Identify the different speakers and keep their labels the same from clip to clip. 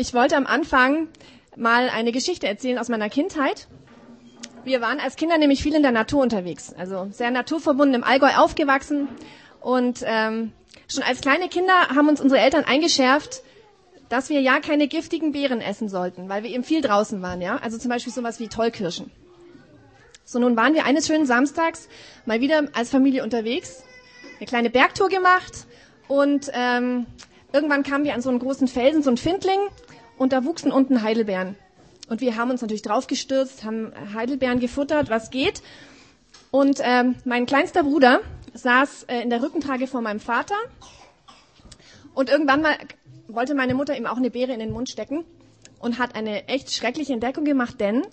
Speaker 1: Ich wollte am Anfang mal eine Geschichte erzählen aus meiner Kindheit. Wir waren als Kinder nämlich viel in der Natur unterwegs, also sehr naturverbunden im Allgäu aufgewachsen. Und ähm, schon als kleine Kinder haben uns unsere Eltern eingeschärft, dass wir ja keine giftigen Beeren essen sollten, weil wir eben viel draußen waren, ja. Also zum Beispiel sowas wie Tollkirschen. So, nun waren wir eines schönen Samstags mal wieder als Familie unterwegs, eine kleine Bergtour gemacht und ähm, irgendwann kamen wir an so einen großen Felsen, so einen Findling und da wuchsen unten Heidelbeeren. Und wir haben uns natürlich draufgestürzt, haben Heidelbeeren gefuttert, was geht. Und ähm, mein kleinster Bruder saß äh, in der Rückentrage vor meinem Vater. Und irgendwann mal wollte meine Mutter ihm auch eine Beere in den Mund stecken und hat eine echt schreckliche Entdeckung gemacht, denn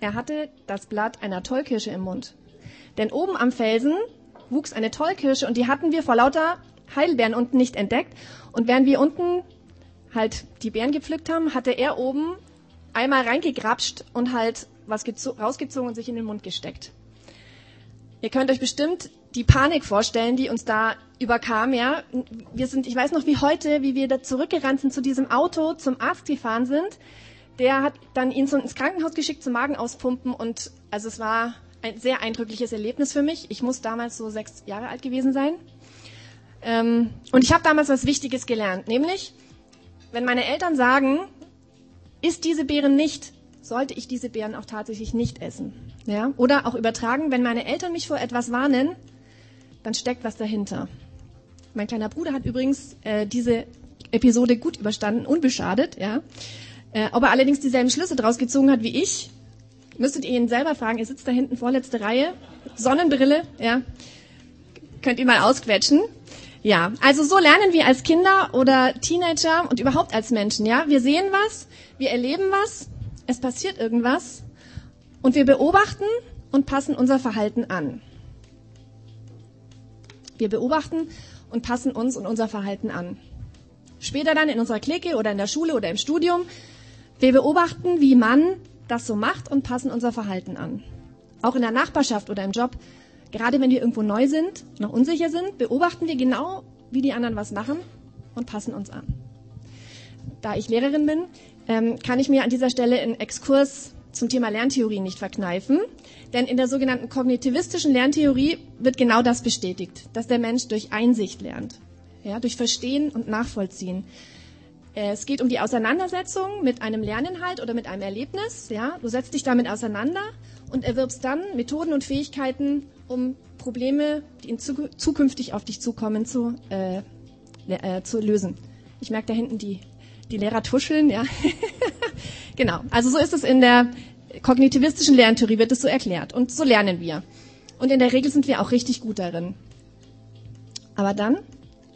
Speaker 1: er hatte das Blatt einer Tollkirsche im Mund. Denn oben am Felsen wuchs eine Tollkirsche und die hatten wir vor lauter Heidelbeeren unten nicht entdeckt. Und während wir unten halt die Beeren gepflückt haben, hatte er oben einmal reingegrapscht und halt was rausgezogen und sich in den Mund gesteckt. Ihr könnt euch bestimmt die Panik vorstellen, die uns da überkam, ja. Wir sind, ich weiß noch wie heute, wie wir da zurückgerannt sind zu diesem Auto, zum Arzt gefahren sind. Der hat dann ihn so ins Krankenhaus geschickt zum Magen auspumpen und also es war ein sehr eindrückliches Erlebnis für mich. Ich muss damals so sechs Jahre alt gewesen sein. Ähm, und ich habe damals was Wichtiges gelernt, nämlich wenn meine Eltern sagen, isst diese Beeren nicht, sollte ich diese Beeren auch tatsächlich nicht essen. Ja? Oder auch übertragen, wenn meine Eltern mich vor etwas warnen, dann steckt was dahinter. Mein kleiner Bruder hat übrigens äh, diese Episode gut überstanden, unbeschadet. Ja? Äh, ob er allerdings dieselben Schlüsse draus gezogen hat wie ich, müsstet ihr ihn selber fragen. Er sitzt da hinten, vorletzte Reihe, Sonnenbrille, ja, könnt ihr mal ausquetschen. Ja, also so lernen wir als Kinder oder Teenager und überhaupt als Menschen, ja. Wir sehen was, wir erleben was, es passiert irgendwas und wir beobachten und passen unser Verhalten an. Wir beobachten und passen uns und unser Verhalten an. Später dann in unserer Clique oder in der Schule oder im Studium, wir beobachten, wie man das so macht und passen unser Verhalten an. Auch in der Nachbarschaft oder im Job Gerade wenn wir irgendwo neu sind, noch unsicher sind, beobachten wir genau, wie die anderen was machen und passen uns an. Da ich Lehrerin bin, ähm, kann ich mir an dieser Stelle einen Exkurs zum Thema Lerntheorie nicht verkneifen. Denn in der sogenannten kognitivistischen Lerntheorie wird genau das bestätigt, dass der Mensch durch Einsicht lernt, ja, durch Verstehen und Nachvollziehen. Es geht um die Auseinandersetzung mit einem Lerninhalt oder mit einem Erlebnis. Ja, du setzt dich damit auseinander und erwirbst dann Methoden und Fähigkeiten, um Probleme, die in zukünftig auf dich zukommen, zu, äh, äh, zu lösen. Ich merke da hinten die, die Lehrer tuscheln, ja. genau. Also so ist es in der kognitivistischen Lerntheorie, wird es so erklärt. Und so lernen wir. Und in der Regel sind wir auch richtig gut darin. Aber dann,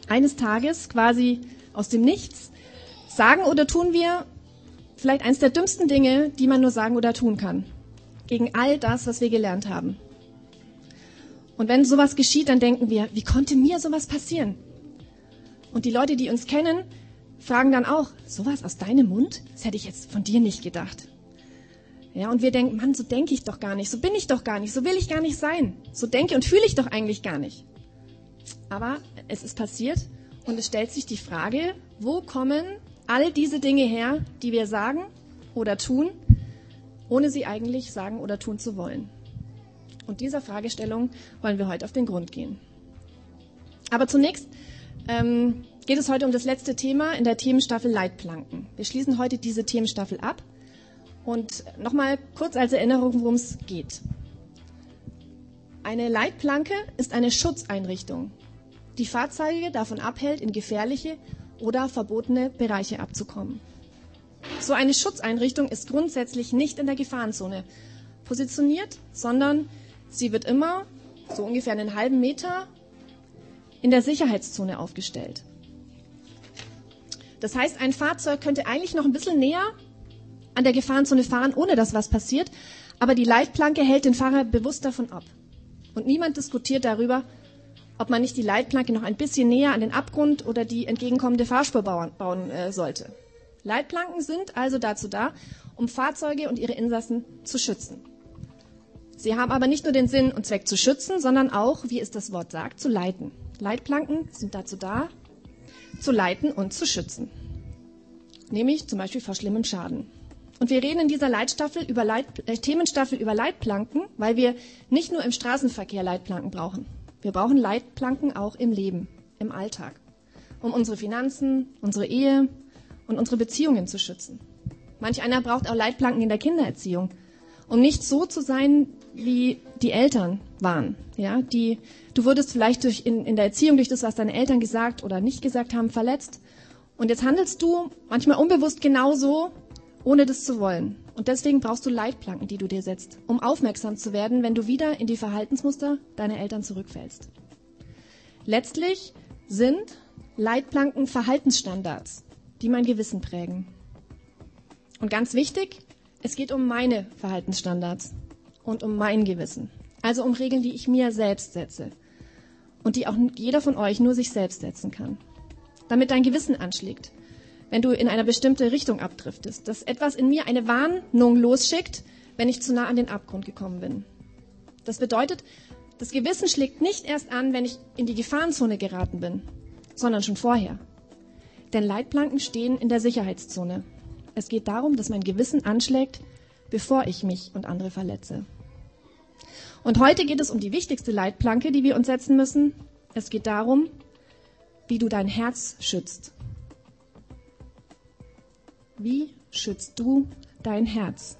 Speaker 1: eines Tages, quasi aus dem Nichts, sagen oder tun wir vielleicht eines der dümmsten Dinge, die man nur sagen oder tun kann gegen all das, was wir gelernt haben. Und wenn sowas geschieht, dann denken wir, wie konnte mir sowas passieren? Und die Leute, die uns kennen, fragen dann auch, sowas aus deinem Mund? Das hätte ich jetzt von dir nicht gedacht. Ja, und wir denken, Mann, so denke ich doch gar nicht, so bin ich doch gar nicht, so will ich gar nicht sein. So denke und fühle ich doch eigentlich gar nicht. Aber es ist passiert und es stellt sich die Frage, wo kommen all diese Dinge her, die wir sagen oder tun, ohne sie eigentlich sagen oder tun zu wollen. Und dieser Fragestellung wollen wir heute auf den Grund gehen. Aber zunächst ähm, geht es heute um das letzte Thema in der Themenstaffel Leitplanken. Wir schließen heute diese Themenstaffel ab. Und nochmal kurz als Erinnerung, worum es geht. Eine Leitplanke ist eine Schutzeinrichtung, die Fahrzeuge davon abhält, in gefährliche oder verbotene Bereiche abzukommen. So eine Schutzeinrichtung ist grundsätzlich nicht in der Gefahrenzone positioniert, sondern sie wird immer so ungefähr einen halben Meter in der Sicherheitszone aufgestellt. Das heißt, ein Fahrzeug könnte eigentlich noch ein bisschen näher an der Gefahrenzone fahren, ohne dass was passiert, aber die Leitplanke hält den Fahrer bewusst davon ab. Und niemand diskutiert darüber, ob man nicht die Leitplanke noch ein bisschen näher an den Abgrund oder die entgegenkommende Fahrspur bauen, bauen äh, sollte. Leitplanken sind also dazu da, um Fahrzeuge und ihre Insassen zu schützen. Sie haben aber nicht nur den Sinn und Zweck zu schützen, sondern auch, wie es das Wort sagt, zu leiten. Leitplanken sind dazu da, zu leiten und zu schützen. nämlich zum Beispiel vor schlimmem Schaden. Und wir reden in dieser Leitstaffel über Leit, äh, Themenstaffel über Leitplanken, weil wir nicht nur im Straßenverkehr Leitplanken brauchen. Wir brauchen Leitplanken auch im Leben, im Alltag, um unsere Finanzen, unsere Ehe und unsere Beziehungen zu schützen. Manch einer braucht auch Leitplanken in der Kindererziehung, um nicht so zu sein, wie die Eltern waren. Ja, die, du wurdest vielleicht durch, in, in der Erziehung durch das, was deine Eltern gesagt oder nicht gesagt haben, verletzt. Und jetzt handelst du manchmal unbewusst genauso, ohne das zu wollen. Und deswegen brauchst du Leitplanken, die du dir setzt, um aufmerksam zu werden, wenn du wieder in die Verhaltensmuster deiner Eltern zurückfällst. Letztlich sind Leitplanken Verhaltensstandards, die mein Gewissen prägen. Und ganz wichtig, es geht um meine Verhaltensstandards und um mein Gewissen. Also um Regeln, die ich mir selbst setze und die auch jeder von euch nur sich selbst setzen kann. Damit dein Gewissen anschlägt, wenn du in eine bestimmte Richtung abdriftest, dass etwas in mir eine Warnung losschickt, wenn ich zu nah an den Abgrund gekommen bin. Das bedeutet, das Gewissen schlägt nicht erst an, wenn ich in die Gefahrenzone geraten bin, sondern schon vorher. Denn Leitplanken stehen in der Sicherheitszone. Es geht darum, dass mein Gewissen anschlägt, bevor ich mich und andere verletze. Und heute geht es um die wichtigste Leitplanke, die wir uns setzen müssen. Es geht darum, wie du dein Herz schützt. Wie schützt du dein Herz?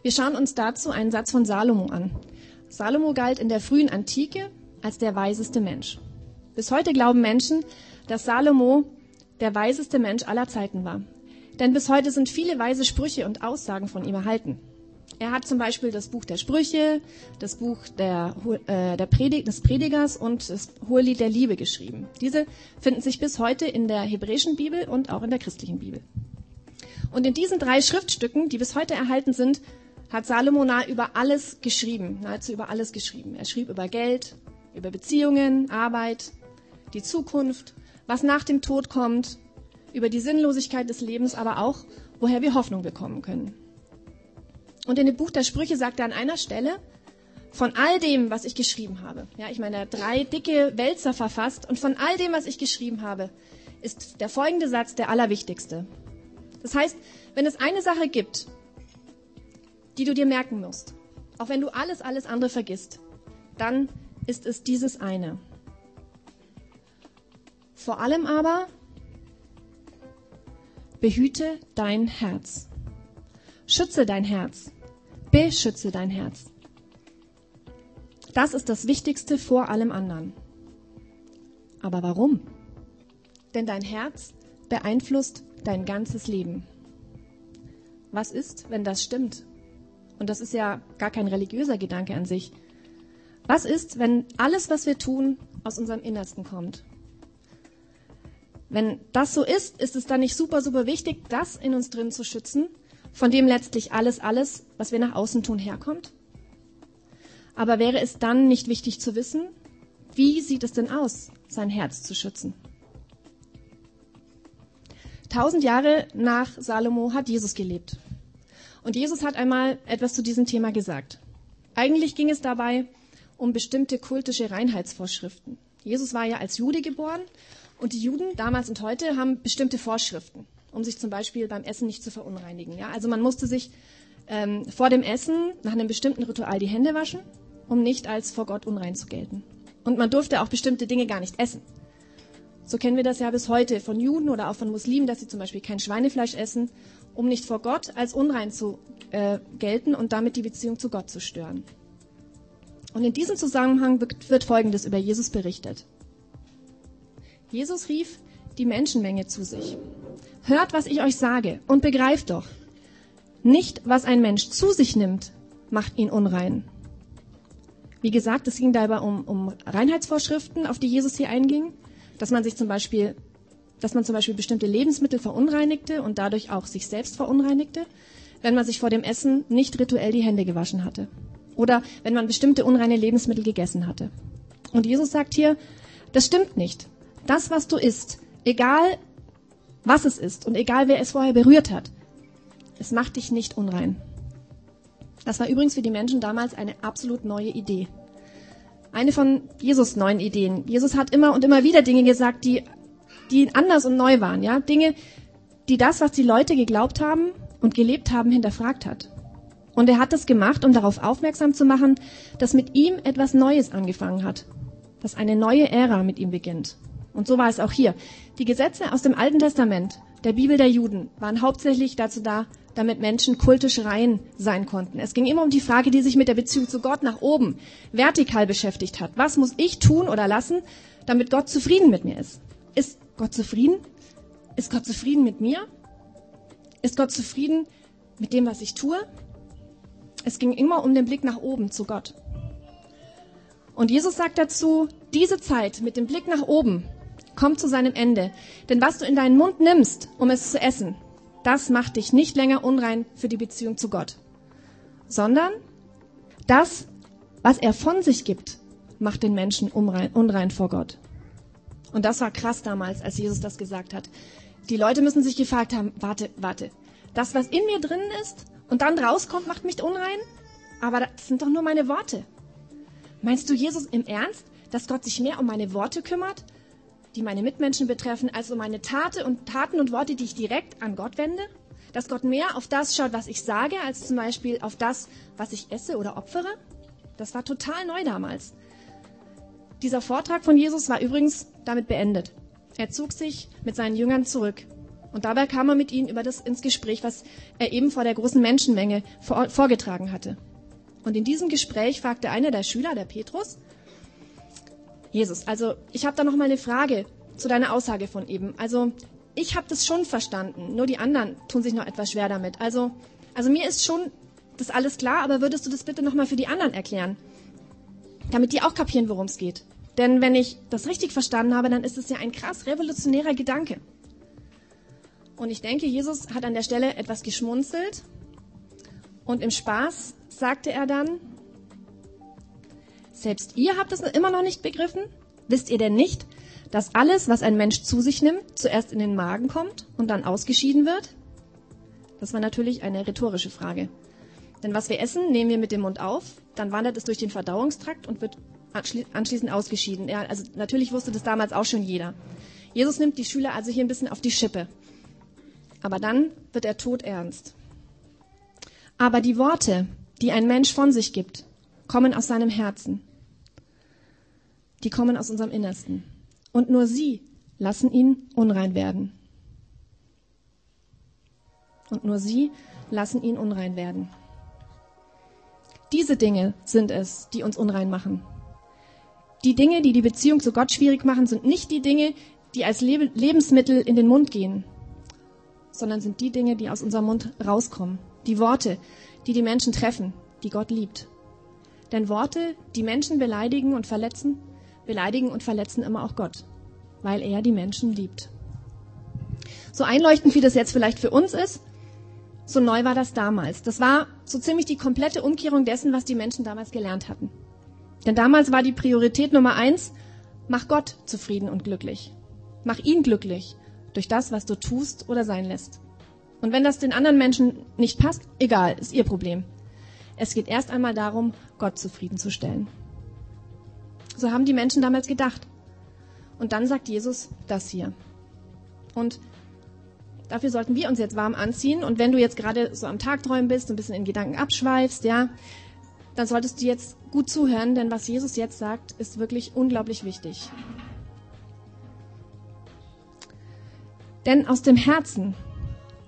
Speaker 1: Wir schauen uns dazu einen Satz von Salomo an. Salomo galt in der frühen Antike als der weiseste Mensch. Bis heute glauben Menschen, dass Salomo der weiseste Mensch aller Zeiten war. Denn bis heute sind viele weise Sprüche und Aussagen von ihm erhalten. Er hat zum Beispiel das Buch der Sprüche, das Buch der, äh, der Predig, des Predigers und das Hohelied der Liebe geschrieben. Diese finden sich bis heute in der hebräischen Bibel und auch in der christlichen Bibel. Und in diesen drei Schriftstücken, die bis heute erhalten sind, hat Salomo nahe über alles geschrieben, nahezu über alles geschrieben. Er schrieb über Geld, über Beziehungen, Arbeit, die Zukunft, was nach dem Tod kommt, über die Sinnlosigkeit des Lebens, aber auch, woher wir Hoffnung bekommen können. Und in dem Buch der Sprüche sagt er an einer Stelle, von all dem, was ich geschrieben habe, ja, ich meine, er hat drei dicke Wälzer verfasst, und von all dem, was ich geschrieben habe, ist der folgende Satz der allerwichtigste. Das heißt, wenn es eine Sache gibt, die du dir merken musst, auch wenn du alles, alles andere vergisst, dann ist es dieses eine. Vor allem aber behüte dein Herz. Schütze dein Herz. Beschütze dein Herz. Das ist das Wichtigste vor allem anderen. Aber warum? Denn dein Herz beeinflusst dein ganzes Leben. Was ist, wenn das stimmt? Und das ist ja gar kein religiöser Gedanke an sich. Was ist, wenn alles, was wir tun, aus unserem Innersten kommt? Wenn das so ist, ist es dann nicht super, super wichtig, das in uns drin zu schützen, von dem letztlich alles, alles, was wir nach außen tun, herkommt? Aber wäre es dann nicht wichtig zu wissen, wie sieht es denn aus, sein Herz zu schützen? Tausend Jahre nach Salomo hat Jesus gelebt. Und Jesus hat einmal etwas zu diesem Thema gesagt. Eigentlich ging es dabei um bestimmte kultische Reinheitsvorschriften. Jesus war ja als Jude geboren und die Juden damals und heute haben bestimmte Vorschriften, um sich zum Beispiel beim Essen nicht zu verunreinigen. Ja? Also man musste sich ähm, vor dem Essen nach einem bestimmten Ritual die Hände waschen, um nicht als vor Gott unrein zu gelten. Und man durfte auch bestimmte Dinge gar nicht essen. So kennen wir das ja bis heute von Juden oder auch von Muslimen, dass sie zum Beispiel kein Schweinefleisch essen, um nicht vor Gott als unrein zu äh, gelten und damit die Beziehung zu Gott zu stören. Und in diesem Zusammenhang wird Folgendes über Jesus berichtet. Jesus rief die Menschenmenge zu sich. Hört, was ich euch sage und begreift doch. Nicht, was ein Mensch zu sich nimmt, macht ihn unrein. Wie gesagt, es ging dabei um, um Reinheitsvorschriften, auf die Jesus hier einging, dass man sich zum Beispiel, dass man zum Beispiel bestimmte Lebensmittel verunreinigte und dadurch auch sich selbst verunreinigte, wenn man sich vor dem Essen nicht rituell die Hände gewaschen hatte. Oder wenn man bestimmte unreine Lebensmittel gegessen hatte. Und Jesus sagt hier, das stimmt nicht. Das, was du isst, egal was es ist und egal wer es vorher berührt hat, es macht dich nicht unrein. Das war übrigens für die Menschen damals eine absolut neue Idee. Eine von Jesus neuen Ideen. Jesus hat immer und immer wieder Dinge gesagt, die die anders und neu waren, ja, Dinge, die das, was die Leute geglaubt haben und gelebt haben, hinterfragt hat. Und er hat das gemacht, um darauf aufmerksam zu machen, dass mit ihm etwas Neues angefangen hat, dass eine neue Ära mit ihm beginnt. Und so war es auch hier. Die Gesetze aus dem Alten Testament, der Bibel der Juden, waren hauptsächlich dazu da, damit Menschen kultisch rein sein konnten. Es ging immer um die Frage, die sich mit der Beziehung zu Gott nach oben vertikal beschäftigt hat. Was muss ich tun oder lassen, damit Gott zufrieden mit mir ist? Ist Gott zufrieden? Ist Gott zufrieden mit mir? Ist Gott zufrieden mit dem, was ich tue? Es ging immer um den Blick nach oben zu Gott. Und Jesus sagt dazu, diese Zeit mit dem Blick nach oben kommt zu seinem Ende. Denn was du in deinen Mund nimmst, um es zu essen, das macht dich nicht länger unrein für die Beziehung zu Gott, sondern das, was er von sich gibt, macht den Menschen unrein, unrein vor Gott. Und das war krass damals, als Jesus das gesagt hat. Die Leute müssen sich gefragt haben, warte, warte, das, was in mir drin ist und dann rauskommt, macht mich unrein? Aber das sind doch nur meine Worte. Meinst du, Jesus, im Ernst, dass Gott sich mehr um meine Worte kümmert, die meine Mitmenschen betreffen, als um meine Tate und Taten und Worte, die ich direkt an Gott wende? Dass Gott mehr auf das schaut, was ich sage, als zum Beispiel auf das, was ich esse oder opfere? Das war total neu damals. Dieser Vortrag von Jesus war übrigens damit beendet. Er zog sich mit seinen Jüngern zurück. Und dabei kam er mit ihnen über das ins Gespräch, was er eben vor der großen Menschenmenge vor, vorgetragen hatte. Und in diesem Gespräch fragte einer der Schüler, der Petrus, Jesus, also ich habe da noch mal eine Frage zu deiner Aussage von eben. Also ich habe das schon verstanden, nur die anderen tun sich noch etwas schwer damit. Also, also mir ist schon das alles klar, aber würdest du das bitte noch mal für die anderen erklären, damit die auch kapieren, worum es geht? Denn wenn ich das richtig verstanden habe, dann ist es ja ein krass revolutionärer Gedanke. Und ich denke, Jesus hat an der Stelle etwas geschmunzelt und im Spaß sagte er dann, selbst ihr habt es immer noch nicht begriffen? Wisst ihr denn nicht, dass alles, was ein Mensch zu sich nimmt, zuerst in den Magen kommt und dann ausgeschieden wird? Das war natürlich eine rhetorische Frage. Denn was wir essen, nehmen wir mit dem Mund auf, dann wandert es durch den Verdauungstrakt und wird anschließend ausgeschieden. Ja, also natürlich wusste das damals auch schon jeder. Jesus nimmt die Schüler also hier ein bisschen auf die Schippe. Aber dann wird er todernst. Aber die Worte, die ein Mensch von sich gibt, kommen aus seinem Herzen. Die kommen aus unserem Innersten. Und nur sie lassen ihn unrein werden. Und nur sie lassen ihn unrein werden. Diese Dinge sind es, die uns unrein machen. Die Dinge, die die Beziehung zu Gott schwierig machen, sind nicht die Dinge, die als Lebensmittel in den Mund gehen, sondern sind die Dinge, die aus unserem Mund rauskommen. Die Worte, die die Menschen treffen, die Gott liebt. Denn Worte, die Menschen beleidigen und verletzen, beleidigen und verletzen immer auch Gott, weil er die Menschen liebt. So einleuchtend, wie das jetzt vielleicht für uns ist, so neu war das damals. Das war so ziemlich die komplette Umkehrung dessen, was die Menschen damals gelernt hatten. Denn damals war die Priorität Nummer eins, mach Gott zufrieden und glücklich. Mach ihn glücklich durch das, was du tust oder sein lässt. Und wenn das den anderen Menschen nicht passt, egal, ist ihr Problem. Es geht erst einmal darum, Gott zufriedenzustellen. So haben die Menschen damals gedacht. Und dann sagt Jesus das hier. Und dafür sollten wir uns jetzt warm anziehen. Und wenn du jetzt gerade so am Tagträumen bist, ein bisschen in Gedanken abschweifst, ja, dann solltest du jetzt gut zuhören, denn was Jesus jetzt sagt, ist wirklich unglaublich wichtig. Denn aus dem Herzen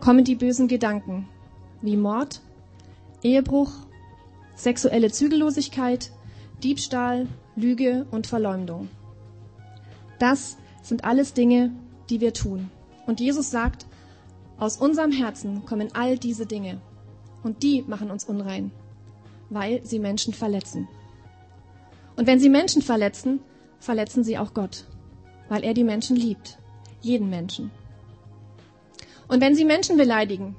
Speaker 1: kommen die bösen Gedanken wie Mord, Ehebruch, sexuelle Zügellosigkeit, Diebstahl, Lüge und Verleumdung. Das sind alles Dinge, die wir tun. Und Jesus sagt, aus unserem Herzen kommen all diese Dinge. Und die machen uns unrein, weil sie Menschen verletzen. Und wenn sie Menschen verletzen, verletzen sie auch Gott, weil er die Menschen liebt. Jeden Menschen. Und wenn sie Menschen beleidigen,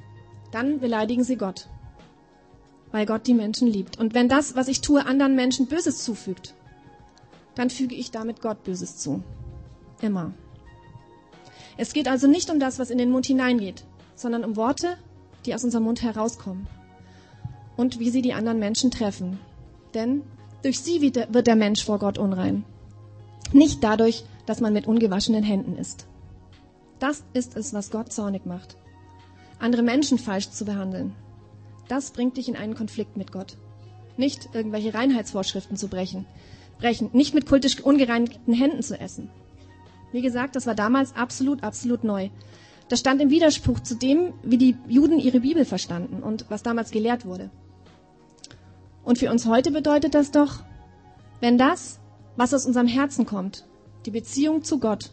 Speaker 1: dann beleidigen sie Gott, weil Gott die Menschen liebt. Und wenn das, was ich tue, anderen Menschen Böses zufügt, dann füge ich damit Gott Böses zu. Immer. Es geht also nicht um das, was in den Mund hineingeht, sondern um Worte, die aus unserem Mund herauskommen. Und wie sie die anderen Menschen treffen. Denn durch sie wird der Mensch vor Gott unrein. Nicht dadurch, dass man mit ungewaschenen Händen ist. Das ist es, was Gott zornig macht. Andere Menschen falsch zu behandeln. Das bringt dich in einen Konflikt mit Gott. Nicht irgendwelche Reinheitsvorschriften zu brechen. Brechen. Nicht mit kultisch ungereinigten Händen zu essen. Wie gesagt, das war damals absolut, absolut neu. Das stand im Widerspruch zu dem, wie die Juden ihre Bibel verstanden und was damals gelehrt wurde. Und für uns heute bedeutet das doch, wenn das, was aus unserem Herzen kommt, die Beziehung zu Gott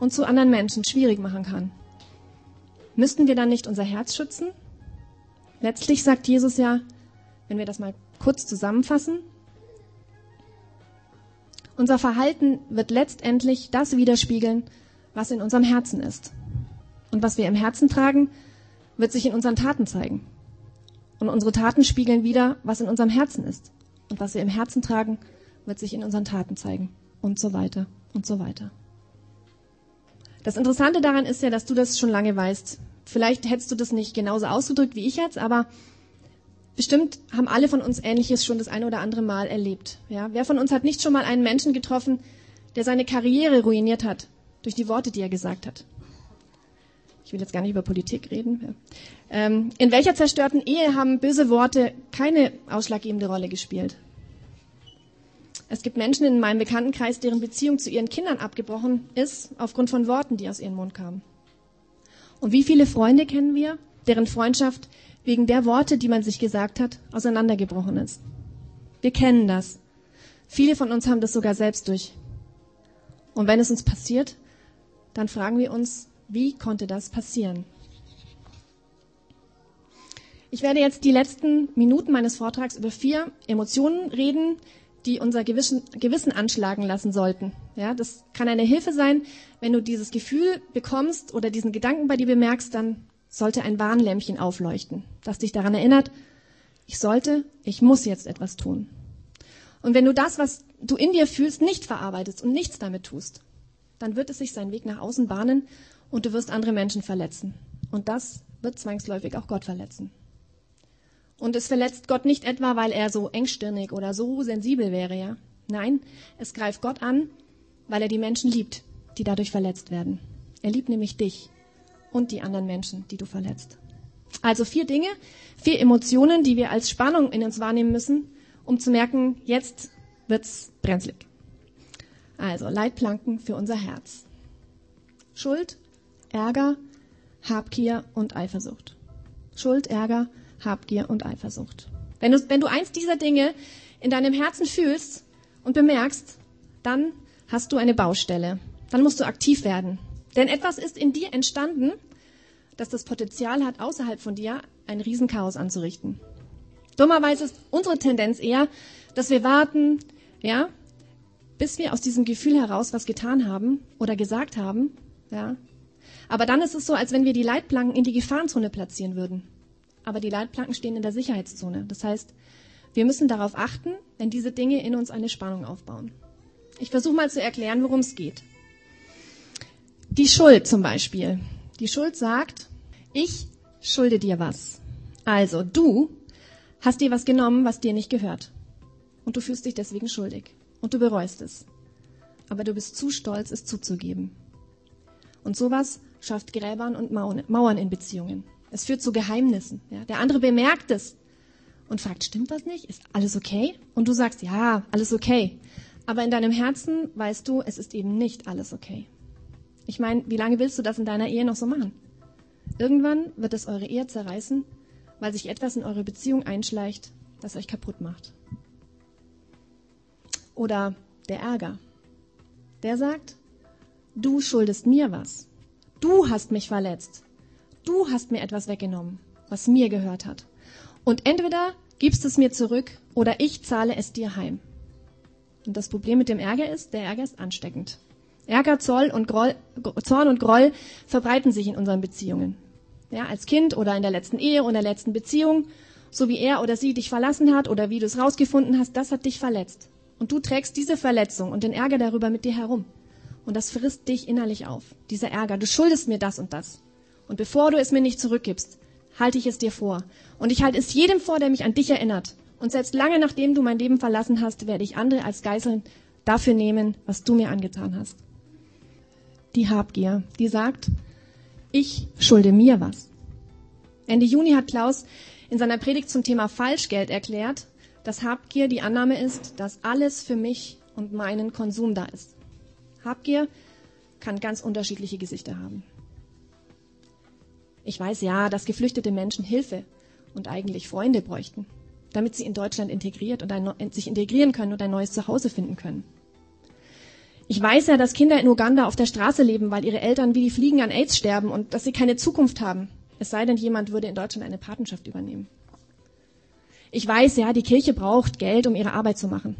Speaker 1: und zu anderen Menschen schwierig machen kann, müssten wir dann nicht unser Herz schützen? Letztlich sagt Jesus ja, wenn wir das mal kurz zusammenfassen, unser Verhalten wird letztendlich das widerspiegeln, was in unserem Herzen ist. Und was wir im Herzen tragen, wird sich in unseren Taten zeigen. Und unsere Taten spiegeln wieder, was in unserem Herzen ist. Und was wir im Herzen tragen, wird sich in unseren Taten zeigen. Und so weiter und so weiter. Das Interessante daran ist ja, dass du das schon lange weißt. Vielleicht hättest du das nicht genauso ausgedrückt wie ich jetzt, aber bestimmt haben alle von uns Ähnliches schon das eine oder andere Mal erlebt. Ja? Wer von uns hat nicht schon mal einen Menschen getroffen, der seine Karriere ruiniert hat durch die Worte, die er gesagt hat? ich will jetzt gar nicht über Politik reden. Ähm, in welcher zerstörten Ehe haben böse Worte keine ausschlaggebende Rolle gespielt? Es gibt Menschen in meinem Bekanntenkreis, deren Beziehung zu ihren Kindern abgebrochen ist aufgrund von Worten, die aus ihrem Mund kamen. Und wie viele Freunde kennen wir, deren Freundschaft wegen der Worte, die man sich gesagt hat, auseinandergebrochen ist? Wir kennen das. Viele von uns haben das sogar selbst durch. Und wenn es uns passiert, dann fragen wir uns, wie konnte das passieren? Ich werde jetzt die letzten Minuten meines Vortrags über vier Emotionen reden, die unser Gewissen, Gewissen anschlagen lassen sollten. Ja, das kann eine Hilfe sein. Wenn du dieses Gefühl bekommst oder diesen Gedanken bei dir bemerkst, dann sollte ein Warnlämpchen aufleuchten, das dich daran erinnert, ich sollte, ich muss jetzt etwas tun. Und wenn du das, was du in dir fühlst, nicht verarbeitest und nichts damit tust, dann wird es sich seinen Weg nach außen bahnen und du wirst andere Menschen verletzen. Und das wird zwangsläufig auch Gott verletzen. Und es verletzt Gott nicht etwa, weil er so engstirnig oder so sensibel wäre, ja? Nein, es greift Gott an, weil er die Menschen liebt, die dadurch verletzt werden. Er liebt nämlich dich und die anderen Menschen, die du verletzt. Also vier Dinge, vier Emotionen, die wir als Spannung in uns wahrnehmen müssen, um zu merken, jetzt wird's brenzlig. Also Leitplanken für unser Herz. Schuld, Ärger, Habgier und Eifersucht. Schuld, Ärger, Habgier und Eifersucht. Wenn du, wenn du eins dieser Dinge in deinem Herzen fühlst und bemerkst, dann hast du eine Baustelle. Dann musst du aktiv werden. Denn etwas ist in dir entstanden, das das Potenzial hat, außerhalb von dir ein Riesenchaos anzurichten. Dummerweise ist unsere Tendenz eher, dass wir warten, ja, bis wir aus diesem Gefühl heraus was getan haben oder gesagt haben, ja, aber dann ist es so, als wenn wir die Leitplanken in die Gefahrenzone platzieren würden. Aber die Leitplanken stehen in der Sicherheitszone. Das heißt, wir müssen darauf achten, wenn diese Dinge in uns eine Spannung aufbauen. Ich versuche mal zu erklären, worum es geht. Die Schuld zum Beispiel. Die Schuld sagt, ich schulde dir was. Also du hast dir was genommen, was dir nicht gehört. Und du fühlst dich deswegen schuldig. Und du bereust es. Aber du bist zu stolz, es zuzugeben. Und sowas schafft Gräbern und Mauern in Beziehungen. Es führt zu Geheimnissen. Ja. Der andere bemerkt es und fragt, stimmt was nicht? Ist alles okay? Und du sagst, ja, alles okay. Aber in deinem Herzen weißt du, es ist eben nicht alles okay. Ich meine, wie lange willst du das in deiner Ehe noch so machen? Irgendwann wird es eure Ehe zerreißen, weil sich etwas in eure Beziehung einschleicht, das euch kaputt macht. Oder der Ärger. Der sagt, du schuldest mir was. Du hast mich verletzt. Du hast mir etwas weggenommen, was mir gehört hat. Und entweder gibst es mir zurück oder ich zahle es dir heim. Und das Problem mit dem Ärger ist, der Ärger ist ansteckend. Ärger, Zoll und Groll, Zorn und Groll verbreiten sich in unseren Beziehungen. Ja, als Kind oder in der letzten Ehe oder der letzten Beziehung, so wie er oder sie dich verlassen hat oder wie du es rausgefunden hast, das hat dich verletzt. Und du trägst diese Verletzung und den Ärger darüber mit dir herum. Und das frisst dich innerlich auf. Dieser Ärger. Du schuldest mir das und das. Und bevor du es mir nicht zurückgibst, halte ich es dir vor. Und ich halte es jedem vor, der mich an dich erinnert. Und selbst lange nachdem du mein Leben verlassen hast, werde ich andere als Geiseln dafür nehmen, was du mir angetan hast. Die Habgier, die sagt, Ich schulde mir was. Ende Juni hat Klaus in seiner Predigt zum Thema Falschgeld erklärt, dass Habgier die Annahme ist, dass alles für mich und meinen Konsum da ist. Habgier kann ganz unterschiedliche Gesichter haben. Ich weiß ja, dass geflüchtete Menschen Hilfe und eigentlich Freunde bräuchten, damit sie in Deutschland integriert und ein, sich integrieren können und ein neues Zuhause finden können. Ich weiß ja, dass Kinder in Uganda auf der Straße leben, weil ihre Eltern wie die Fliegen an AIDS sterben und dass sie keine Zukunft haben. Es sei denn, jemand würde in Deutschland eine Patenschaft übernehmen. Ich weiß ja, die Kirche braucht Geld, um ihre Arbeit zu machen.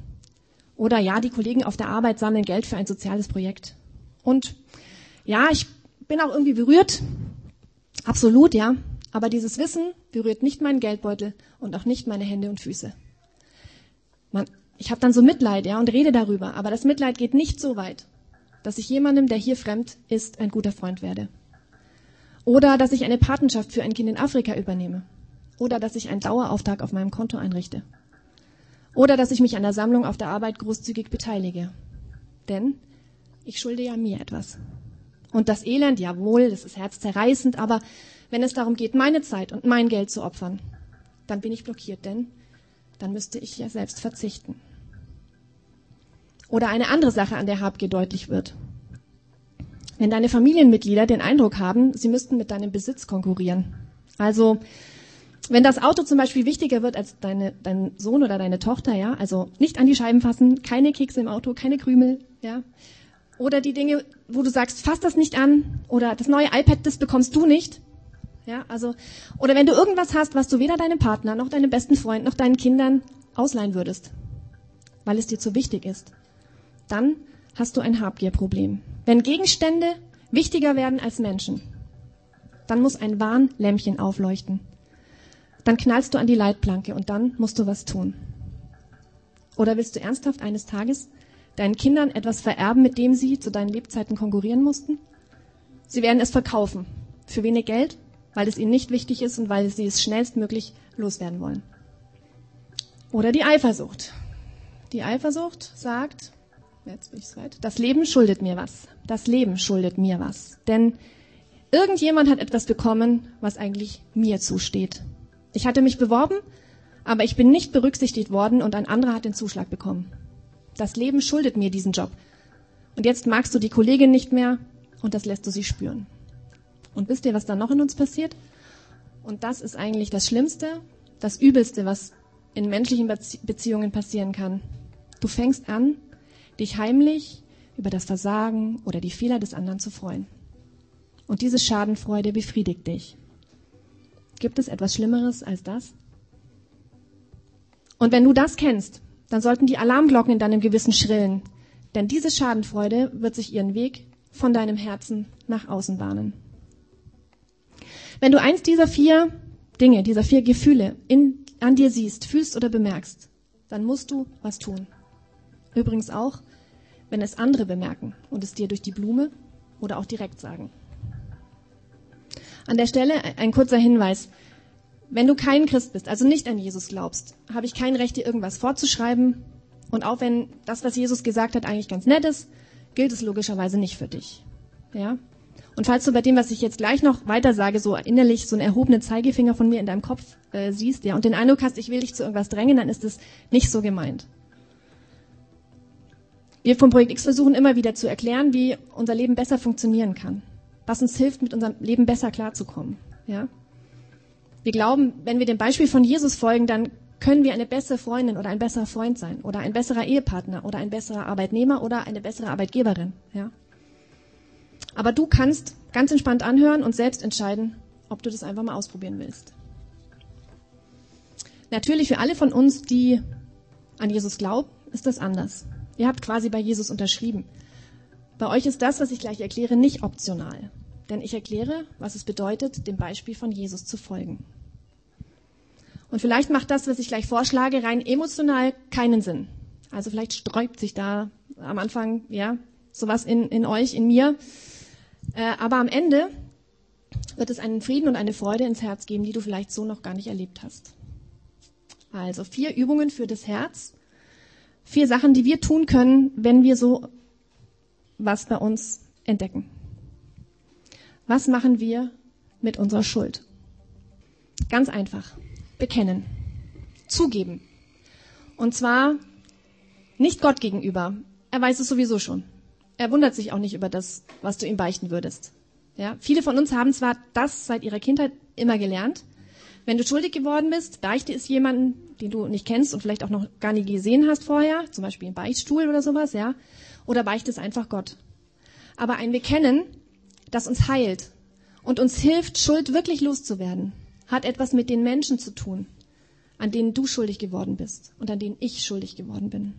Speaker 1: Oder ja, die Kollegen auf der Arbeit sammeln Geld für ein soziales Projekt. Und ja, ich bin auch irgendwie berührt. Absolut, ja. Aber dieses Wissen berührt nicht meinen Geldbeutel und auch nicht meine Hände und Füße. Man, ich habe dann so Mitleid, ja, und rede darüber. Aber das Mitleid geht nicht so weit, dass ich jemandem, der hier fremd ist, ein guter Freund werde. Oder dass ich eine Patenschaft für ein Kind in Afrika übernehme. Oder dass ich einen Dauerauftrag auf meinem Konto einrichte. Oder dass ich mich an der Sammlung auf der Arbeit großzügig beteilige. Denn ich schulde ja mir etwas. Und das Elend, jawohl, das ist herzzerreißend, aber wenn es darum geht, meine Zeit und mein Geld zu opfern, dann bin ich blockiert, denn dann müsste ich ja selbst verzichten. Oder eine andere Sache, an der Habgier deutlich wird. Wenn deine Familienmitglieder den Eindruck haben, sie müssten mit deinem Besitz konkurrieren. Also, wenn das Auto zum Beispiel wichtiger wird als deine, dein Sohn oder deine Tochter, ja, also nicht an die Scheiben fassen, keine Kekse im Auto, keine Krümel, ja. Oder die Dinge, wo du sagst, fass das nicht an, oder das neue iPad, das bekommst du nicht, ja, also, oder wenn du irgendwas hast, was du weder deinem Partner, noch deinem besten Freund, noch deinen Kindern ausleihen würdest, weil es dir zu wichtig ist, dann hast du ein Habgierproblem. Wenn Gegenstände wichtiger werden als Menschen, dann muss ein Warnlämpchen aufleuchten. Dann knallst du an die Leitplanke und dann musst du was tun. Oder willst du ernsthaft eines Tages deinen Kindern etwas vererben, mit dem sie zu deinen Lebzeiten konkurrieren mussten? Sie werden es verkaufen. Für wenig Geld weil es ihnen nicht wichtig ist und weil sie es schnellstmöglich loswerden wollen. Oder die Eifersucht. Die Eifersucht sagt, jetzt bin ich weit, das Leben schuldet mir was. Das Leben schuldet mir was. Denn irgendjemand hat etwas bekommen, was eigentlich mir zusteht. Ich hatte mich beworben, aber ich bin nicht berücksichtigt worden und ein anderer hat den Zuschlag bekommen. Das Leben schuldet mir diesen Job. Und jetzt magst du die Kollegin nicht mehr und das lässt du sie spüren. Und wisst ihr, was dann noch in uns passiert? Und das ist eigentlich das Schlimmste, das Übelste, was in menschlichen Beziehungen passieren kann. Du fängst an, dich heimlich über das Versagen oder die Fehler des anderen zu freuen. Und diese Schadenfreude befriedigt dich. Gibt es etwas Schlimmeres als das? Und wenn du das kennst, dann sollten die Alarmglocken in deinem Gewissen schrillen. Denn diese Schadenfreude wird sich ihren Weg von deinem Herzen nach außen bahnen. Wenn du eins dieser vier Dinge, dieser vier Gefühle in, an dir siehst, fühlst oder bemerkst, dann musst du was tun. Übrigens auch, wenn es andere bemerken und es dir durch die Blume oder auch direkt sagen. An der Stelle ein kurzer Hinweis. Wenn du kein Christ bist, also nicht an Jesus glaubst, habe ich kein Recht, dir irgendwas vorzuschreiben. Und auch wenn das, was Jesus gesagt hat, eigentlich ganz nett ist, gilt es logischerweise nicht für dich. Ja? Und falls du bei dem, was ich jetzt gleich noch weiter sage, so innerlich so einen erhobenen Zeigefinger von mir in deinem Kopf äh, siehst, ja, und den Eindruck hast, ich will dich zu irgendwas drängen, dann ist es nicht so gemeint. Wir vom Projekt X versuchen immer wieder zu erklären, wie unser Leben besser funktionieren kann, was uns hilft, mit unserem Leben besser klarzukommen. Ja? Wir glauben, wenn wir dem Beispiel von Jesus folgen, dann können wir eine bessere Freundin oder ein besserer Freund sein oder ein besserer Ehepartner oder ein besserer Arbeitnehmer oder eine bessere Arbeitgeberin. Ja? Aber du kannst ganz entspannt anhören und selbst entscheiden, ob du das einfach mal ausprobieren willst. Natürlich für alle von uns, die an Jesus glauben, ist das anders. Ihr habt quasi bei Jesus unterschrieben. Bei euch ist das, was ich gleich erkläre, nicht optional. Denn ich erkläre, was es bedeutet, dem Beispiel von Jesus zu folgen. Und vielleicht macht das, was ich gleich vorschlage, rein emotional keinen Sinn. Also vielleicht sträubt sich da am Anfang, ja, sowas in, in euch, in mir. Äh, aber am Ende wird es einen Frieden und eine Freude ins Herz geben, die du vielleicht so noch gar nicht erlebt hast. Also vier Übungen für das Herz. Vier Sachen, die wir tun können, wenn wir so was bei uns entdecken. Was machen wir mit unserer Schuld? Ganz einfach. Bekennen. Zugeben. Und zwar nicht Gott gegenüber. Er weiß es sowieso schon. Er wundert sich auch nicht über das, was du ihm beichten würdest. Ja? Viele von uns haben zwar das seit ihrer Kindheit immer gelernt. Wenn du schuldig geworden bist, beichte es jemanden, den du nicht kennst und vielleicht auch noch gar nie gesehen hast vorher, zum Beispiel im Beichtstuhl oder sowas, ja. Oder beichte es einfach Gott. Aber ein Bekennen, das uns heilt und uns hilft, Schuld wirklich loszuwerden, hat etwas mit den Menschen zu tun, an denen du schuldig geworden bist und an denen ich schuldig geworden bin.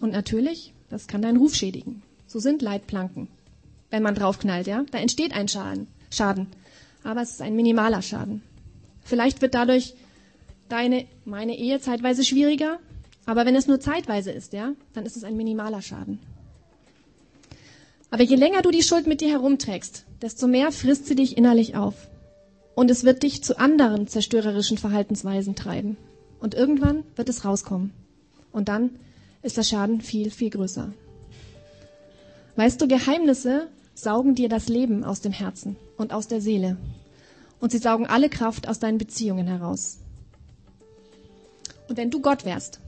Speaker 1: Und natürlich, das kann deinen Ruf schädigen. So sind Leitplanken. Wenn man draufknallt, ja, da entsteht ein Schaden. Aber es ist ein minimaler Schaden. Vielleicht wird dadurch deine, meine Ehe zeitweise schwieriger, aber wenn es nur zeitweise ist, ja, dann ist es ein minimaler Schaden. Aber je länger du die Schuld mit dir herumträgst, desto mehr frisst sie dich innerlich auf. Und es wird dich zu anderen zerstörerischen Verhaltensweisen treiben. Und irgendwann wird es rauskommen. Und dann ist der Schaden viel, viel größer. Weißt du, Geheimnisse saugen dir das Leben aus dem Herzen und aus der Seele. Und sie saugen alle Kraft aus deinen Beziehungen heraus. Und wenn du Gott wärst,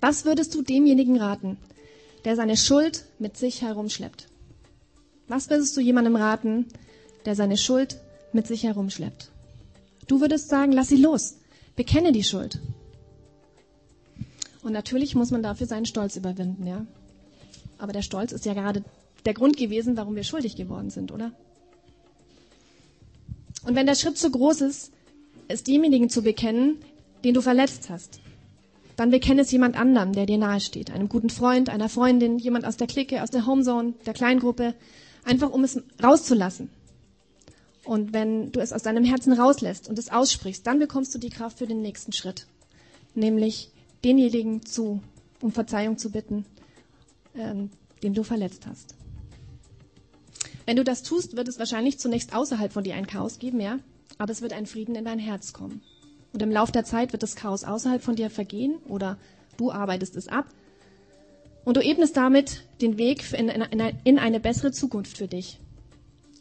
Speaker 1: was würdest du demjenigen raten, der seine Schuld mit sich herumschleppt? Was würdest du jemandem raten, der seine Schuld mit sich herumschleppt? Du würdest sagen, lass sie los, bekenne die Schuld. Und natürlich muss man dafür seinen Stolz überwinden, ja. Aber der Stolz ist ja gerade der Grund gewesen, warum wir schuldig geworden sind, oder? Und wenn der Schritt zu groß ist, es demjenigen zu bekennen, den du verletzt hast, dann bekenne es jemand anderem, der dir nahesteht, einem guten Freund, einer Freundin, jemand aus der Clique, aus der Homezone, der Kleingruppe, einfach um es rauszulassen. Und wenn du es aus deinem Herzen rauslässt und es aussprichst, dann bekommst du die Kraft für den nächsten Schritt, nämlich denjenigen zu, um Verzeihung zu bitten, ähm, den du verletzt hast. Wenn du das tust, wird es wahrscheinlich zunächst außerhalb von dir ein Chaos geben, ja, aber es wird ein Frieden in dein Herz kommen. Und im Laufe der Zeit wird das Chaos außerhalb von dir vergehen oder du arbeitest es ab. Und du ebnest damit den Weg in, in, in eine bessere Zukunft für dich.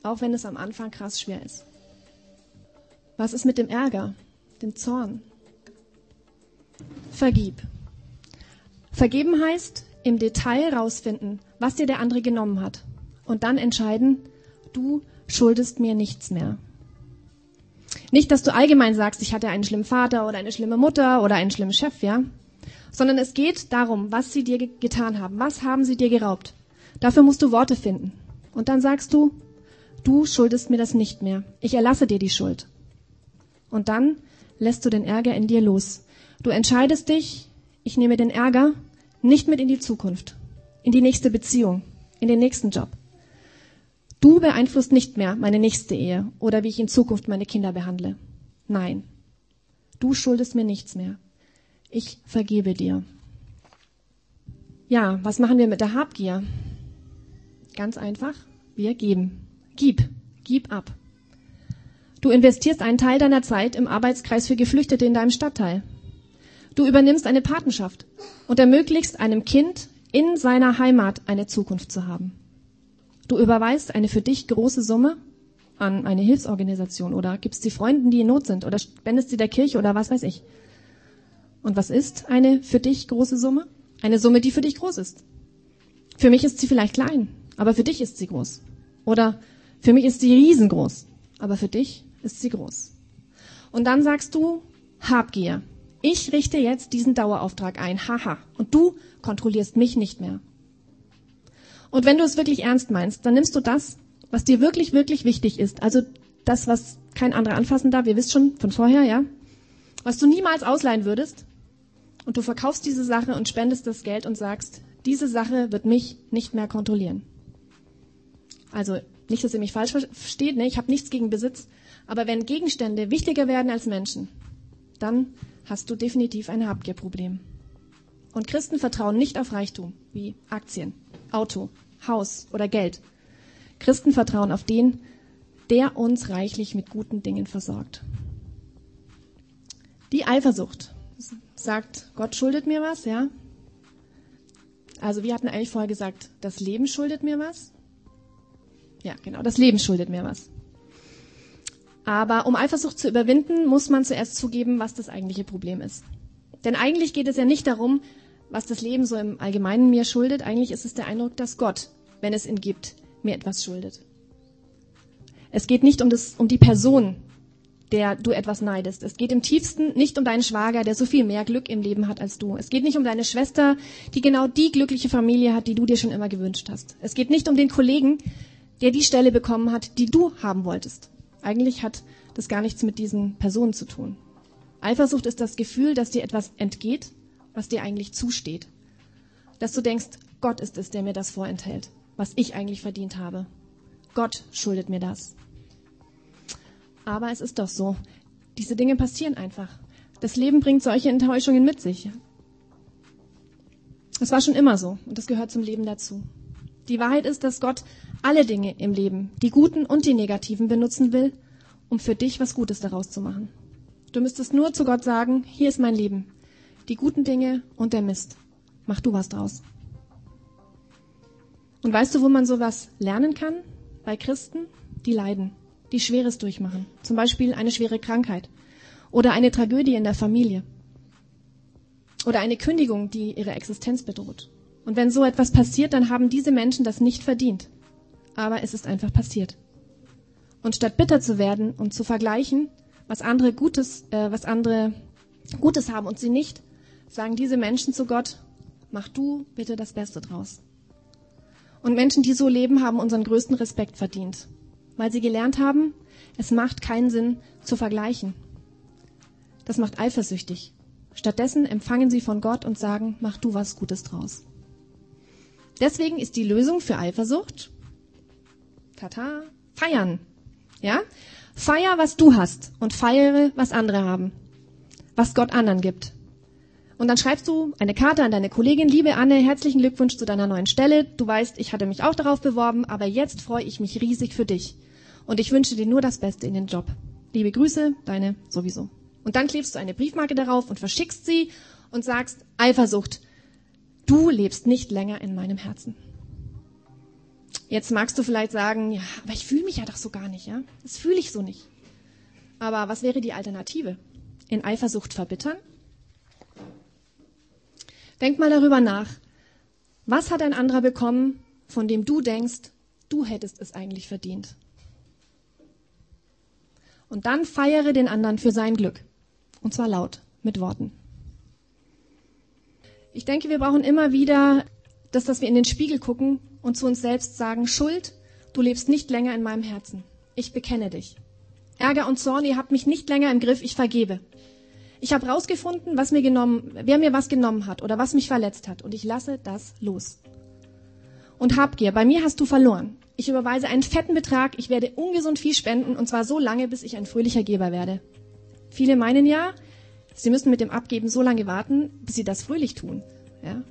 Speaker 1: Auch wenn es am Anfang krass schwer ist. Was ist mit dem Ärger, dem Zorn? Vergib. Vergeben heißt, im Detail rausfinden, was dir der andere genommen hat. Und dann entscheiden, du schuldest mir nichts mehr. Nicht, dass du allgemein sagst, ich hatte einen schlimmen Vater oder eine schlimme Mutter oder einen schlimmen Chef, ja? Sondern es geht darum, was sie dir getan haben. Was haben sie dir geraubt? Dafür musst du Worte finden. Und dann sagst du, du schuldest mir das nicht mehr. Ich erlasse dir die Schuld. Und dann lässt du den Ärger in dir los. Du entscheidest dich, ich nehme den Ärger nicht mit in die Zukunft, in die nächste Beziehung, in den nächsten Job. Du beeinflusst nicht mehr meine nächste Ehe oder wie ich in Zukunft meine Kinder behandle. Nein, du schuldest mir nichts mehr. Ich vergebe dir. Ja, was machen wir mit der Habgier? Ganz einfach, wir geben. Gib, gib ab. Du investierst einen Teil deiner Zeit im Arbeitskreis für Geflüchtete in deinem Stadtteil. Du übernimmst eine Patenschaft und ermöglichst einem Kind in seiner Heimat eine Zukunft zu haben. Du überweist eine für dich große Summe an eine Hilfsorganisation oder gibst sie Freunden, die in Not sind oder spendest sie der Kirche oder was weiß ich. Und was ist eine für dich große Summe? Eine Summe, die für dich groß ist. Für mich ist sie vielleicht klein, aber für dich ist sie groß. Oder für mich ist sie riesengroß, aber für dich ist sie groß. Und dann sagst du, Habgier. Ich richte jetzt diesen Dauerauftrag ein, haha. Und du kontrollierst mich nicht mehr. Und wenn du es wirklich ernst meinst, dann nimmst du das, was dir wirklich, wirklich wichtig ist. Also das, was kein anderer anfassen darf. Ihr wisst schon von vorher, ja? Was du niemals ausleihen würdest. Und du verkaufst diese Sache und spendest das Geld und sagst, diese Sache wird mich nicht mehr kontrollieren. Also nicht, dass ihr mich falsch versteht, ne? ich habe nichts gegen Besitz. Aber wenn Gegenstände wichtiger werden als Menschen, dann hast du definitiv ein Habgierproblem. Und Christen vertrauen nicht auf Reichtum wie Aktien, Auto, Haus oder Geld. Christen vertrauen auf den, der uns reichlich mit guten Dingen versorgt. Die Eifersucht sagt, Gott schuldet mir was, ja? Also wir hatten eigentlich vorher gesagt, das Leben schuldet mir was. Ja, genau, das Leben schuldet mir was. Aber um Eifersucht zu überwinden, muss man zuerst zugeben, was das eigentliche Problem ist. Denn eigentlich geht es ja nicht darum, was das Leben so im Allgemeinen mir schuldet. Eigentlich ist es der Eindruck, dass Gott, wenn es ihn gibt, mir etwas schuldet. Es geht nicht um, das, um die Person, der du etwas neidest. Es geht im tiefsten nicht um deinen Schwager, der so viel mehr Glück im Leben hat als du. Es geht nicht um deine Schwester, die genau die glückliche Familie hat, die du dir schon immer gewünscht hast. Es geht nicht um den Kollegen, der die Stelle bekommen hat, die du haben wolltest. Eigentlich hat das gar nichts mit diesen Personen zu tun. Eifersucht ist das Gefühl, dass dir etwas entgeht, was dir eigentlich zusteht. Dass du denkst, Gott ist es, der mir das vorenthält, was ich eigentlich verdient habe. Gott schuldet mir das. Aber es ist doch so. Diese Dinge passieren einfach. Das Leben bringt solche Enttäuschungen mit sich. Es war schon immer so und das gehört zum Leben dazu. Die Wahrheit ist, dass Gott alle Dinge im Leben, die guten und die negativen, benutzen will, um für dich was Gutes daraus zu machen. Du müsstest nur zu Gott sagen, hier ist mein Leben, die guten Dinge und der Mist. Mach du was draus. Und weißt du, wo man sowas lernen kann? Bei Christen, die leiden die Schweres durchmachen. Zum Beispiel eine schwere Krankheit oder eine Tragödie in der Familie oder eine Kündigung, die ihre Existenz bedroht. Und wenn so etwas passiert, dann haben diese Menschen das nicht verdient. Aber es ist einfach passiert. Und statt bitter zu werden und zu vergleichen, was andere Gutes, äh, was andere Gutes haben und sie nicht, sagen diese Menschen zu Gott, mach du bitte das Beste draus. Und Menschen, die so leben, haben unseren größten Respekt verdient weil sie gelernt haben, es macht keinen Sinn zu vergleichen. Das macht eifersüchtig. Stattdessen empfangen sie von Gott und sagen, mach du was Gutes draus. Deswegen ist die Lösung für Eifersucht, tata, feiern. Ja? Feier, was du hast und feiere, was andere haben. Was Gott anderen gibt. Und dann schreibst du eine Karte an deine Kollegin, liebe Anne, herzlichen Glückwunsch zu deiner neuen Stelle. Du weißt, ich hatte mich auch darauf beworben, aber jetzt freue ich mich riesig für dich. Und ich wünsche dir nur das Beste in den Job. Liebe Grüße, deine sowieso. Und dann klebst du eine Briefmarke darauf und verschickst sie und sagst, Eifersucht, du lebst nicht länger in meinem Herzen. Jetzt magst du vielleicht sagen, ja, aber ich fühle mich ja doch so gar nicht, ja? Das fühle ich so nicht. Aber was wäre die Alternative? In Eifersucht verbittern? Denk mal darüber nach. Was hat ein anderer bekommen, von dem du denkst, du hättest es eigentlich verdient? Und dann feiere den anderen für sein Glück. Und zwar laut, mit Worten. Ich denke, wir brauchen immer wieder das, dass wir in den Spiegel gucken und zu uns selbst sagen, Schuld, du lebst nicht länger in meinem Herzen. Ich bekenne dich. Ärger und Zorn, ihr habt mich nicht länger im Griff, ich vergebe. Ich habe rausgefunden, was mir genommen, wer mir was genommen hat oder was mich verletzt hat und ich lasse das los. Und Habgier, bei mir hast du verloren. Ich überweise einen fetten Betrag, ich werde ungesund viel spenden und zwar so lange, bis ich ein fröhlicher Geber werde. Viele meinen ja, sie müssen mit dem Abgeben so lange warten, bis sie das fröhlich tun. Ja?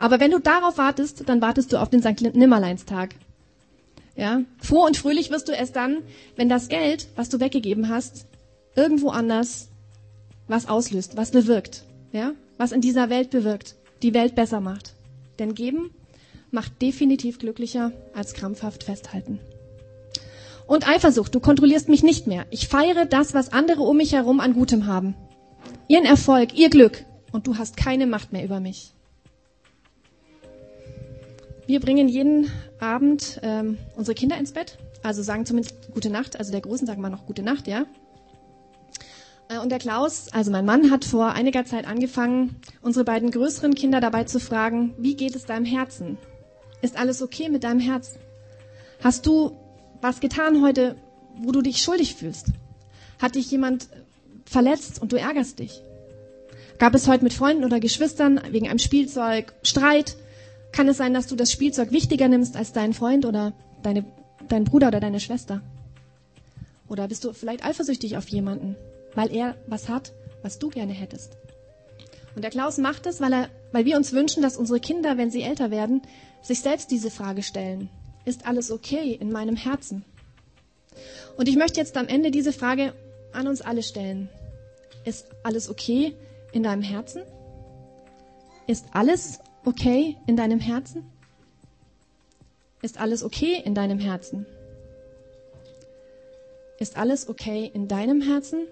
Speaker 1: Aber wenn du darauf wartest, dann wartest du auf den St. Nimmerleinstag. Ja? Froh und fröhlich wirst du erst dann, wenn das Geld, was du weggegeben hast, irgendwo anders was auslöst, was bewirkt. Ja? Was in dieser Welt bewirkt, die Welt besser macht. Denn geben macht definitiv glücklicher als krampfhaft festhalten. Und Eifersucht, du kontrollierst mich nicht mehr. Ich feiere das, was andere um mich herum an Gutem haben. Ihren Erfolg, ihr Glück. Und du hast keine Macht mehr über mich. Wir bringen jeden Abend ähm, unsere Kinder ins Bett. Also sagen zumindest gute Nacht. Also der Großen sagen wir noch gute Nacht, ja. Äh, und der Klaus, also mein Mann, hat vor einiger Zeit angefangen, unsere beiden größeren Kinder dabei zu fragen, wie geht es deinem Herzen? Ist alles okay mit deinem Herz? Hast du was getan heute, wo du dich schuldig fühlst? Hat dich jemand verletzt und du ärgerst dich? Gab es heute mit Freunden oder Geschwistern wegen einem Spielzeug Streit? Kann es sein, dass du das Spielzeug wichtiger nimmst als deinen Freund oder deine, deinen Bruder oder deine Schwester? Oder bist du vielleicht eifersüchtig auf jemanden, weil er was hat, was du gerne hättest? Und der Klaus macht es, weil, er, weil wir uns wünschen, dass unsere Kinder, wenn sie älter werden, sich selbst diese Frage stellen. Ist alles okay in meinem Herzen? Und ich möchte jetzt am Ende diese Frage an uns alle stellen. Ist alles okay in deinem Herzen? Ist alles okay in deinem Herzen? Ist alles okay in deinem Herzen? Ist alles okay in deinem Herzen?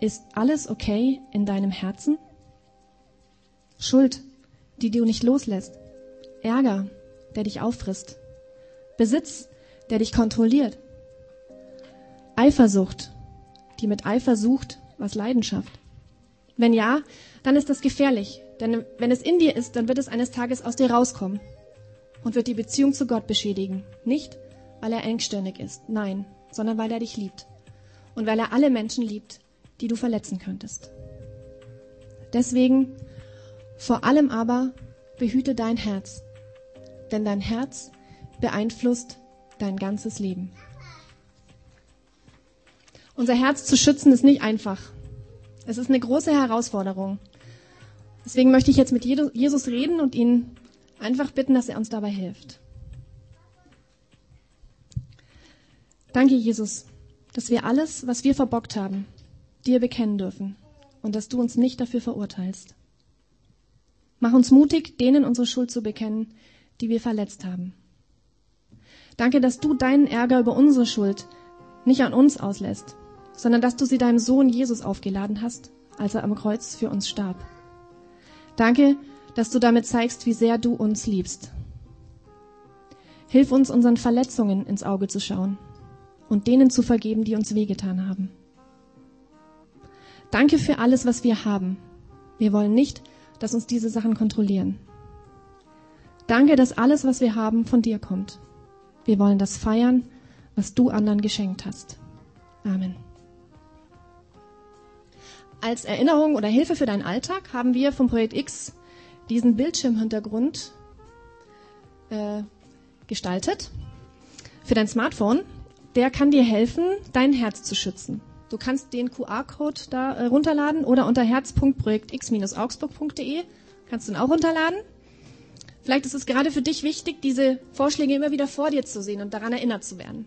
Speaker 1: Ist alles okay in deinem Herzen? Schuld, die du nicht loslässt. Ärger, der dich auffrisst. Besitz, der dich kontrolliert. Eifersucht, die mit Eifer sucht, was Leidenschaft. Wenn ja, dann ist das gefährlich, denn wenn es in dir ist, dann wird es eines Tages aus dir rauskommen und wird die Beziehung zu Gott beschädigen. Nicht, weil er engstirnig ist, nein, sondern weil er dich liebt und weil er alle Menschen liebt, die du verletzen könntest. Deswegen, vor allem aber, behüte dein Herz, denn dein Herz beeinflusst dein ganzes Leben. Unser Herz zu schützen ist nicht einfach. Es ist eine große Herausforderung. Deswegen möchte ich jetzt mit Jesus reden und ihn einfach bitten, dass er uns dabei hilft. Danke, Jesus, dass wir alles, was wir verbockt haben, dir bekennen dürfen und dass du uns nicht dafür verurteilst. Mach uns mutig, denen unsere Schuld zu bekennen, die wir verletzt haben. Danke, dass du deinen Ärger über unsere Schuld nicht an uns auslässt, sondern dass du sie deinem Sohn Jesus aufgeladen hast, als er am Kreuz für uns starb. Danke, dass du damit zeigst, wie sehr du uns liebst. Hilf uns, unseren Verletzungen ins Auge zu schauen und denen zu vergeben, die uns wehgetan haben. Danke für alles, was wir haben. Wir wollen nicht, dass uns diese Sachen kontrollieren. Danke, dass alles, was wir haben, von dir kommt. Wir wollen das feiern, was du anderen geschenkt hast. Amen. Als Erinnerung oder Hilfe für deinen Alltag haben wir vom Projekt X diesen Bildschirmhintergrund äh, gestaltet für dein Smartphone. Der kann dir helfen, dein Herz zu schützen. Du kannst den QR-Code da äh, runterladen oder unter herz.projektx-augsburg.de kannst du ihn auch runterladen. Vielleicht ist es gerade für dich wichtig, diese Vorschläge immer wieder vor dir zu sehen und daran erinnert zu werden.